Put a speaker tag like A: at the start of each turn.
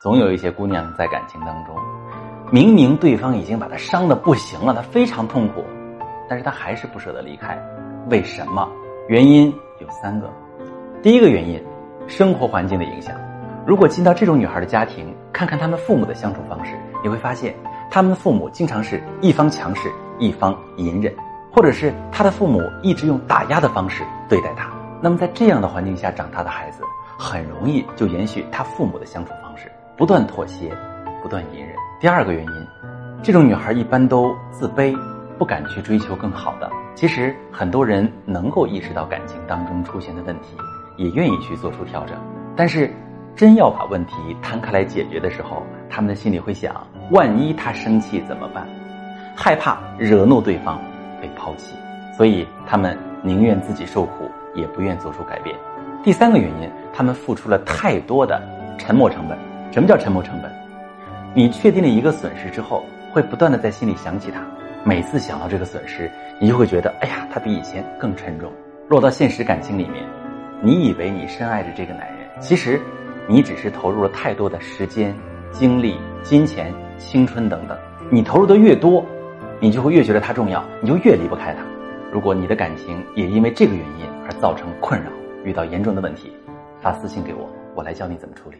A: 总有一些姑娘在感情当中，明明对方已经把她伤的不行了，她非常痛苦，但是她还是不舍得离开。为什么？原因有三个。第一个原因，生活环境的影响。如果进到这种女孩的家庭，看看他们父母的相处方式，你会发现，他们的父母经常是一方强势，一方隐忍，或者是他的父母一直用打压的方式对待他。那么在这样的环境下长大的孩子，很容易就延续他父母的相处方。不断妥协，不断隐忍。第二个原因，这种女孩一般都自卑，不敢去追求更好的。其实很多人能够意识到感情当中出现的问题，也愿意去做出调整。但是，真要把问题摊开来解决的时候，他们的心里会想：万一他生气怎么办？害怕惹怒对方，被抛弃，所以他们宁愿自己受苦，也不愿做出改变。第三个原因，他们付出了太多的沉默成本。什么叫沉没成本？你确定了一个损失之后，会不断的在心里想起它。每次想到这个损失，你就会觉得，哎呀，它比以前更沉重。落到现实感情里面，你以为你深爱着这个男人，其实你只是投入了太多的时间、精力、金钱、青春等等。你投入的越多，你就会越觉得他重要，你就越离不开他。如果你的感情也因为这个原因而造成困扰，遇到严重的问题，发私信给我，我来教你怎么处理。